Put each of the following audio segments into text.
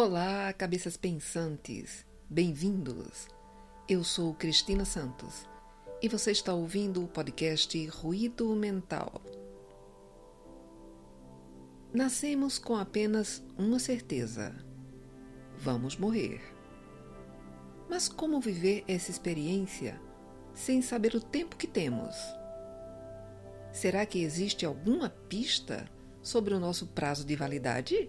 Olá, cabeças pensantes! Bem-vindos! Eu sou Cristina Santos e você está ouvindo o podcast Ruído Mental. Nascemos com apenas uma certeza: vamos morrer. Mas como viver essa experiência sem saber o tempo que temos? Será que existe alguma pista sobre o nosso prazo de validade?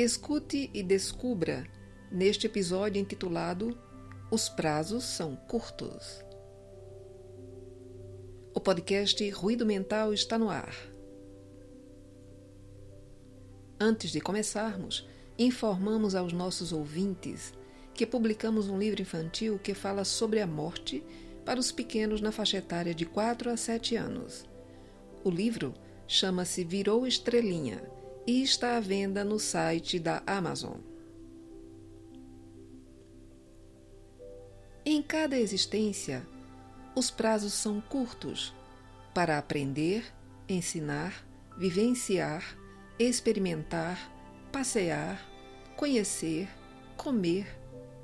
Escute e descubra neste episódio intitulado Os Prazos São Curtos. O podcast Ruído Mental está no ar. Antes de começarmos, informamos aos nossos ouvintes que publicamos um livro infantil que fala sobre a morte para os pequenos na faixa etária de 4 a 7 anos. O livro chama-se Virou Estrelinha e está à venda no site da Amazon. Em cada existência, os prazos são curtos para aprender, ensinar, vivenciar, experimentar, passear, conhecer, comer,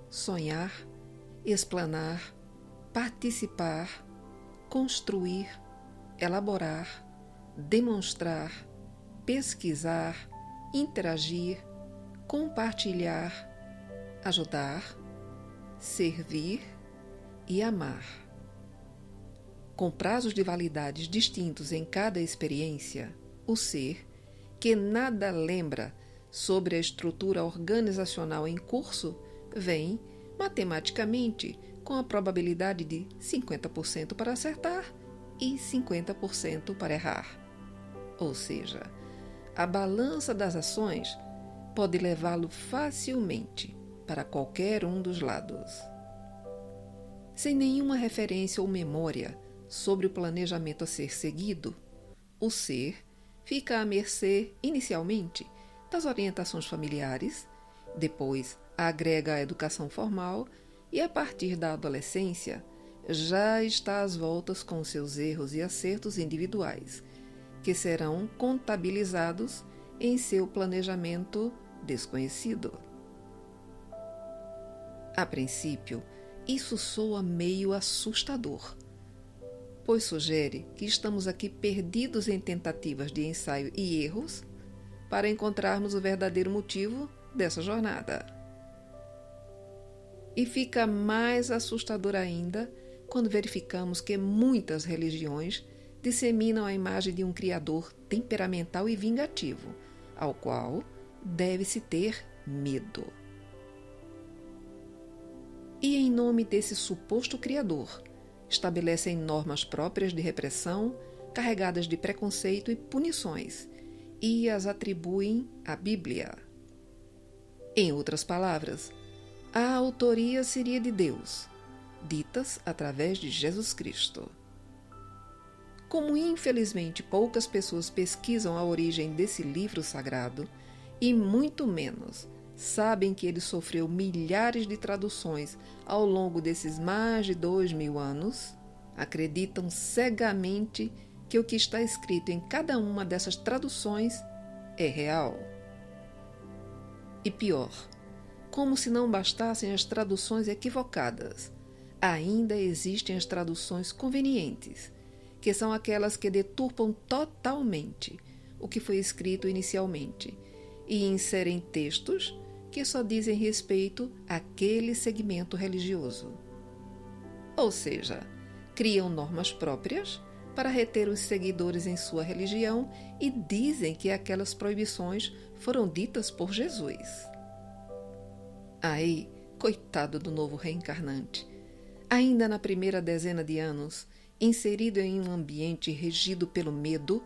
sonhar, explanar, participar, construir, elaborar, demonstrar, pesquisar, interagir, compartilhar, ajudar, servir e amar. Com prazos de validades distintos em cada experiência, o ser, que nada lembra sobre a estrutura organizacional em curso, vem, matematicamente, com a probabilidade de 50% para acertar e 50% para errar. Ou seja, a balança das ações pode levá-lo facilmente para qualquer um dos lados. Sem nenhuma referência ou memória sobre o planejamento a ser seguido, o ser fica à mercê, inicialmente, das orientações familiares, depois agrega a educação formal e, a partir da adolescência, já está às voltas com seus erros e acertos individuais que serão contabilizados em seu planejamento desconhecido. A princípio, isso soa meio assustador, pois sugere que estamos aqui perdidos em tentativas de ensaio e erros para encontrarmos o verdadeiro motivo dessa jornada. E fica mais assustador ainda quando verificamos que muitas religiões disseminam a imagem de um criador temperamental e vingativo, ao qual deve-se ter medo. E em nome desse suposto criador, estabelecem normas próprias de repressão, carregadas de preconceito e punições, e as atribuem à Bíblia. Em outras palavras, a autoria seria de Deus, ditas através de Jesus Cristo. Como infelizmente poucas pessoas pesquisam a origem desse livro sagrado, e muito menos sabem que ele sofreu milhares de traduções ao longo desses mais de dois mil anos, acreditam cegamente que o que está escrito em cada uma dessas traduções é real. E pior, como se não bastassem as traduções equivocadas, ainda existem as traduções convenientes que são aquelas que deturpam totalmente o que foi escrito inicialmente e inserem textos que só dizem respeito àquele segmento religioso. Ou seja, criam normas próprias para reter os seguidores em sua religião e dizem que aquelas proibições foram ditas por Jesus. Aí, coitado do novo reencarnante, ainda na primeira dezena de anos, inserido em um ambiente regido pelo medo,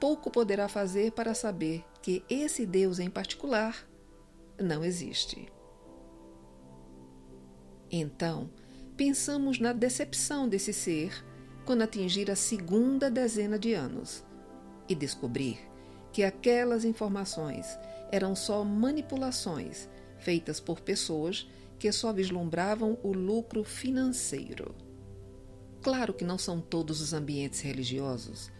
pouco poderá fazer para saber que esse Deus em particular não existe. Então, pensamos na decepção desse ser quando atingir a segunda dezena de anos e descobrir que aquelas informações eram só manipulações feitas por pessoas que só vislumbravam o lucro financeiro. Claro que não são todos os ambientes religiosos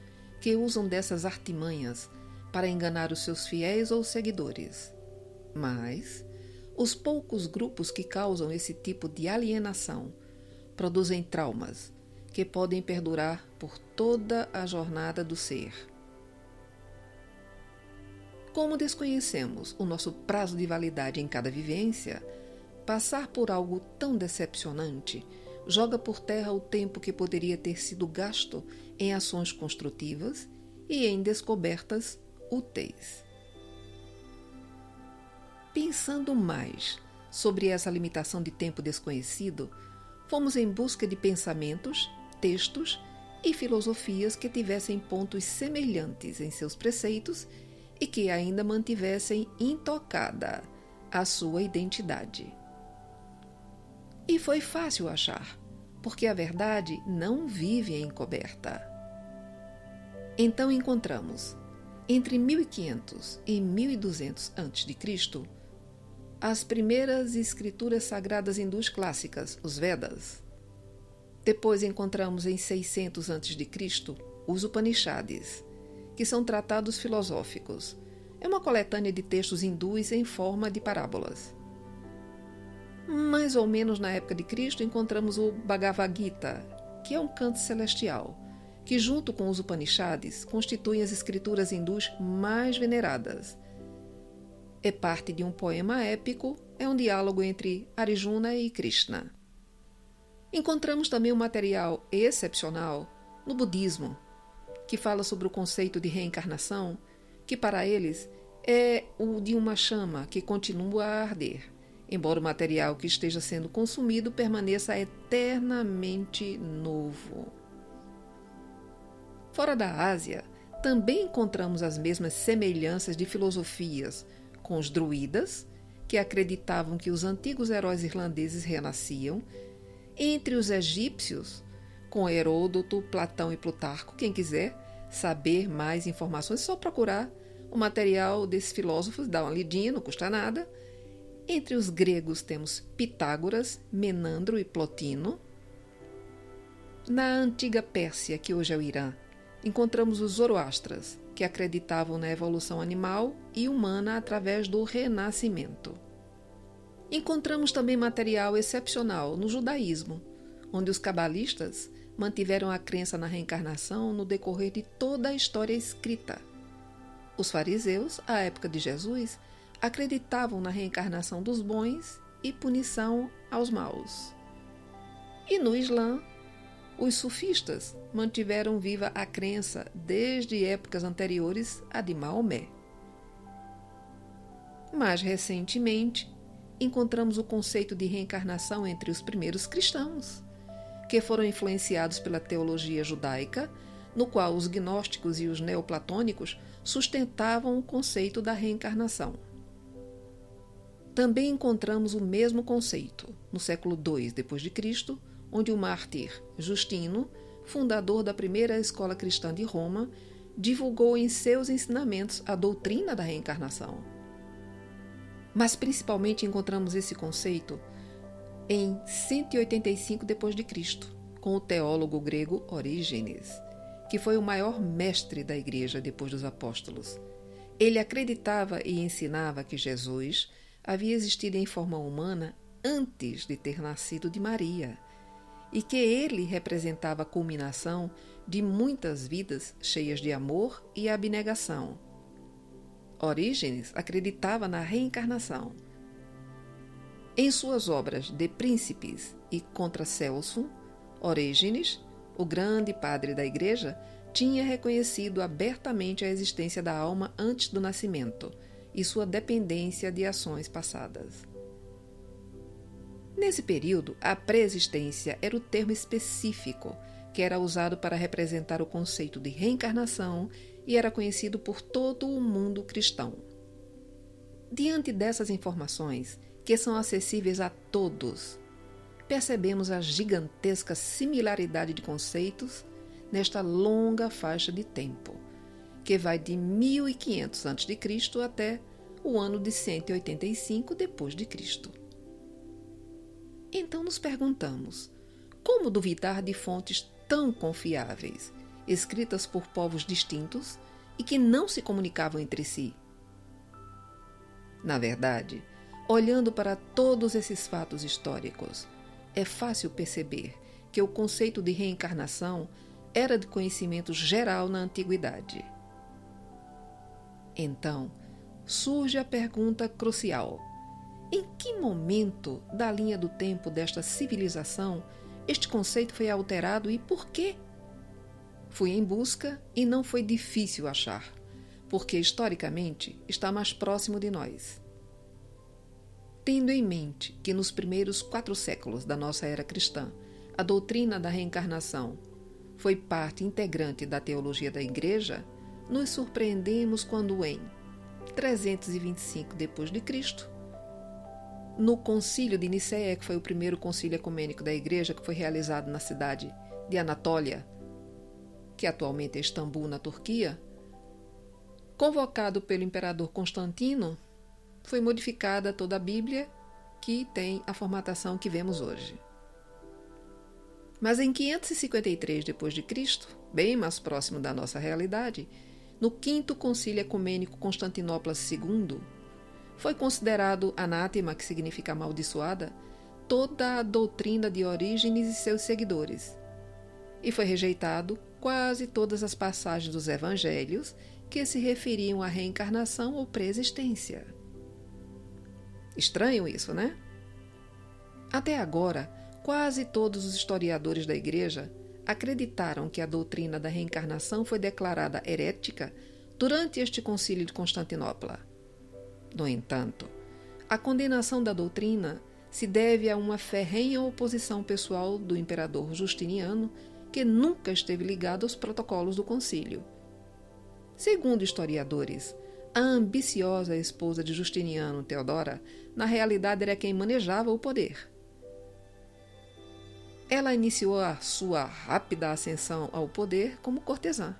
que usam dessas artimanhas para enganar os seus fiéis ou seguidores. Mas os poucos grupos que causam esse tipo de alienação produzem traumas que podem perdurar por toda a jornada do ser. Como desconhecemos o nosso prazo de validade em cada vivência, passar por algo tão decepcionante joga por terra o tempo que poderia ter sido gasto em ações construtivas e em descobertas úteis. Pensando mais sobre essa limitação de tempo desconhecido, fomos em busca de pensamentos, textos e filosofias que tivessem pontos semelhantes em seus preceitos e que ainda mantivessem intocada a sua identidade. E foi fácil achar, porque a verdade não vive encoberta. Então encontramos, entre 1500 e 1200 a.C., as primeiras escrituras sagradas hindus clássicas, os Vedas. Depois encontramos em 600 a.C. os Upanishads, que são tratados filosóficos. É uma coletânea de textos hindus em forma de parábolas. Mais ou menos na época de Cristo encontramos o Bhagavad Gita, que é um canto celestial, que junto com os Upanishads constituem as escrituras hindus mais veneradas é parte de um poema épico, é um diálogo entre Arjuna e Krishna. Encontramos também um material excepcional no budismo, que fala sobre o conceito de reencarnação, que para eles é o de uma chama que continua a arder, embora o material que esteja sendo consumido permaneça eternamente novo. Fora da Ásia, também encontramos as mesmas semelhanças de filosofias, com os druidas, que acreditavam que os antigos heróis irlandeses renasciam, entre os egípcios, com Heródoto, Platão e Plutarco. Quem quiser saber mais informações, é só procurar o material desses filósofos, dá uma lidinha, não custa nada. Entre os gregos temos Pitágoras, Menandro e Plotino. Na antiga Pérsia, que hoje é o Irã, encontramos os Zoroastras, que acreditavam na evolução animal e humana através do renascimento. Encontramos também material excepcional no judaísmo, onde os cabalistas mantiveram a crença na reencarnação no decorrer de toda a história escrita. Os fariseus, à época de Jesus, acreditavam na reencarnação dos bons e punição aos maus. E no Islã, os sufistas mantiveram viva a crença desde épocas anteriores à de Maomé. Mais recentemente, encontramos o conceito de reencarnação entre os primeiros cristãos, que foram influenciados pela teologia judaica, no qual os gnósticos e os neoplatônicos sustentavam o conceito da reencarnação. Também encontramos o mesmo conceito no século II d.C., onde o mártir Justino, fundador da primeira escola cristã de Roma, divulgou em seus ensinamentos a doutrina da reencarnação. Mas principalmente encontramos esse conceito em 185 d.C., com o teólogo grego Orígenes, que foi o maior mestre da igreja depois dos apóstolos. Ele acreditava e ensinava que Jesus havia existido em forma humana antes de ter nascido de Maria e que ele representava a culminação de muitas vidas cheias de amor e abnegação. Orígenes acreditava na reencarnação. Em suas obras De Príncipes e Contra Celso, Orígenes, o grande padre da Igreja, tinha reconhecido abertamente a existência da alma antes do nascimento e sua dependência de ações passadas. Nesse período, a preexistência era o termo específico que era usado para representar o conceito de reencarnação e era conhecido por todo o mundo cristão. Diante dessas informações, que são acessíveis a todos, percebemos a gigantesca similaridade de conceitos nesta longa faixa de tempo, que vai de 1500 a.C. até o ano de 185 depois de Cristo. Então nos perguntamos: como duvidar de fontes tão confiáveis, escritas por povos distintos, e que não se comunicavam entre si. Na verdade, olhando para todos esses fatos históricos, é fácil perceber que o conceito de reencarnação era de conhecimento geral na antiguidade. Então, surge a pergunta crucial: em que momento da linha do tempo desta civilização este conceito foi alterado e por quê? Fui em busca e não foi difícil achar, porque historicamente está mais próximo de nós. Tendo em mente que nos primeiros quatro séculos da nossa era cristã, a doutrina da reencarnação foi parte integrante da teologia da Igreja, nos surpreendemos quando em 325 d.C., no concílio de Nicéia, que foi o primeiro concílio ecumênico da Igreja, que foi realizado na cidade de Anatólia, que atualmente é Istambul, na Turquia, convocado pelo imperador Constantino, foi modificada toda a Bíblia, que tem a formatação que vemos hoje. Mas em 553 d.C., bem mais próximo da nossa realidade, no quinto concílio ecumênico Constantinopla II, foi considerado anátema, que significa amaldiçoada, toda a doutrina de Orígenes e seus seguidores, e foi rejeitado quase todas as passagens dos evangelhos que se referiam à reencarnação ou preexistência. Estranho isso, né? Até agora, quase todos os historiadores da Igreja acreditaram que a doutrina da reencarnação foi declarada herética durante este concílio de Constantinopla. No entanto, a condenação da doutrina se deve a uma ferrenha oposição pessoal do imperador Justiniano, que nunca esteve ligado aos protocolos do concílio. Segundo historiadores, a ambiciosa esposa de Justiniano, Teodora, na realidade era quem manejava o poder. Ela iniciou a sua rápida ascensão ao poder como cortesã.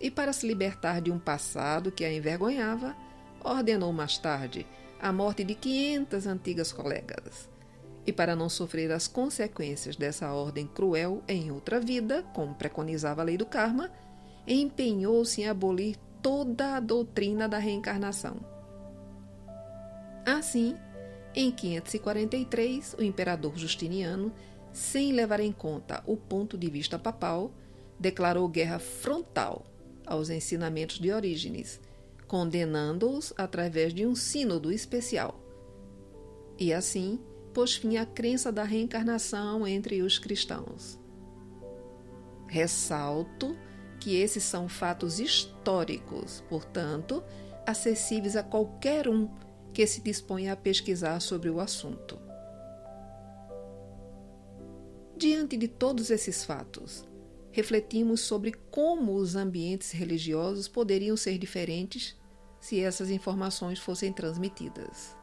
E para se libertar de um passado que a envergonhava, ordenou mais tarde a morte de 500 antigas colegas. E para não sofrer as consequências dessa ordem cruel em outra vida, como preconizava a lei do karma, empenhou-se em abolir toda a doutrina da reencarnação. Assim, em 543, o imperador Justiniano, sem levar em conta o ponto de vista papal, declarou guerra frontal aos ensinamentos de Orígenes, condenando-os através de um sínodo especial. E assim, pôs fim à crença da reencarnação entre os cristãos. Ressalto que esses são fatos históricos, portanto, acessíveis a qualquer um que se disponha a pesquisar sobre o assunto. Diante de todos esses fatos, refletimos sobre como os ambientes religiosos poderiam ser diferentes se essas informações fossem transmitidas.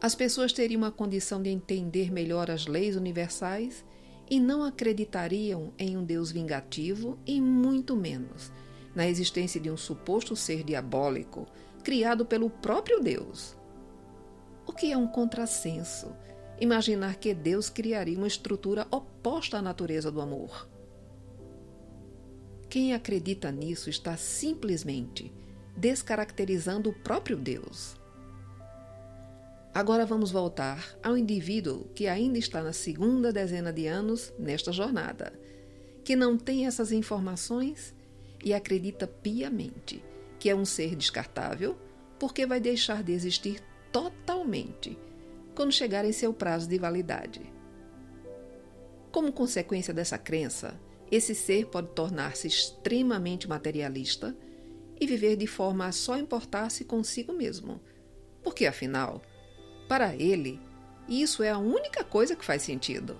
As pessoas teriam uma condição de entender melhor as leis universais e não acreditariam em um Deus vingativo e muito menos na existência de um suposto ser diabólico criado pelo próprio Deus. O que é um contrassenso imaginar que Deus criaria uma estrutura oposta à natureza do amor. Quem acredita nisso está simplesmente descaracterizando o próprio Deus. Agora vamos voltar ao indivíduo que ainda está na segunda dezena de anos nesta jornada, que não tem essas informações e acredita piamente que é um ser descartável porque vai deixar de existir totalmente quando chegar em seu prazo de validade. Como consequência dessa crença, esse ser pode tornar-se extremamente materialista e viver de forma a só importar-se consigo mesmo, porque afinal, para ele, isso é a única coisa que faz sentido.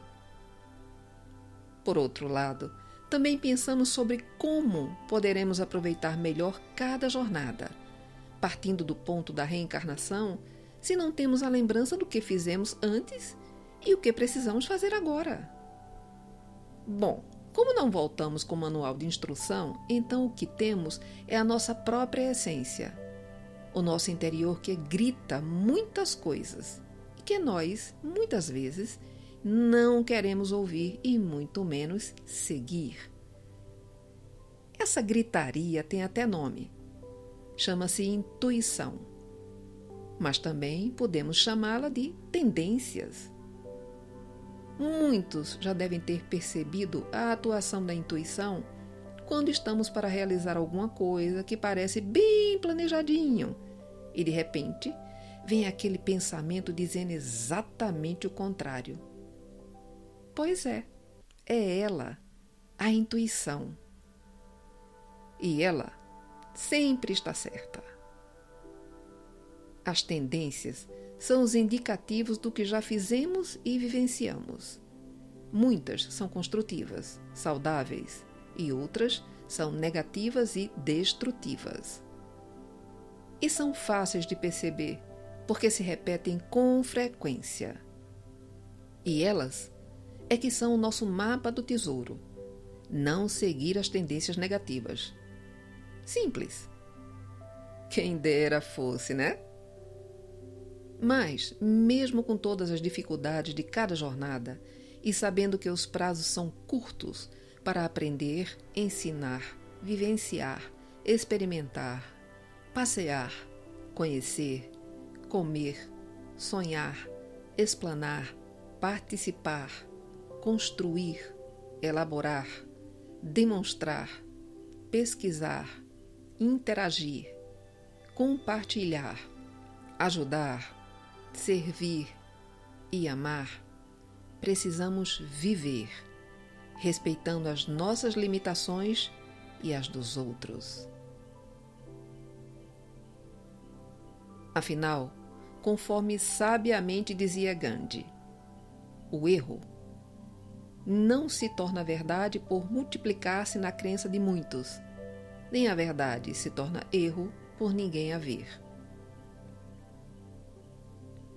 Por outro lado, também pensamos sobre como poderemos aproveitar melhor cada jornada, partindo do ponto da reencarnação, se não temos a lembrança do que fizemos antes e o que precisamos fazer agora. Bom, como não voltamos com o manual de instrução, então o que temos é a nossa própria essência o nosso interior que grita muitas coisas e que nós, muitas vezes, não queremos ouvir e muito menos seguir. Essa gritaria tem até nome. Chama-se intuição. Mas também podemos chamá-la de tendências. Muitos já devem ter percebido a atuação da intuição quando estamos para realizar alguma coisa que parece bem planejadinho e de repente vem aquele pensamento dizendo exatamente o contrário. Pois é, é ela, a intuição. E ela sempre está certa. As tendências são os indicativos do que já fizemos e vivenciamos. Muitas são construtivas, saudáveis, e outras são negativas e destrutivas. E são fáceis de perceber, porque se repetem com frequência. E elas é que são o nosso mapa do tesouro. Não seguir as tendências negativas. Simples. Quem dera fosse, né? Mas, mesmo com todas as dificuldades de cada jornada, e sabendo que os prazos são curtos para aprender, ensinar, vivenciar, experimentar, passear, conhecer, comer, sonhar, explanar, participar, construir, elaborar, demonstrar, pesquisar, interagir, compartilhar, ajudar, servir e amar, precisamos viver, respeitando as nossas limitações e as dos outros. Afinal, conforme sabiamente dizia Gandhi, o erro não se torna verdade por multiplicar-se na crença de muitos, nem a verdade se torna erro por ninguém haver.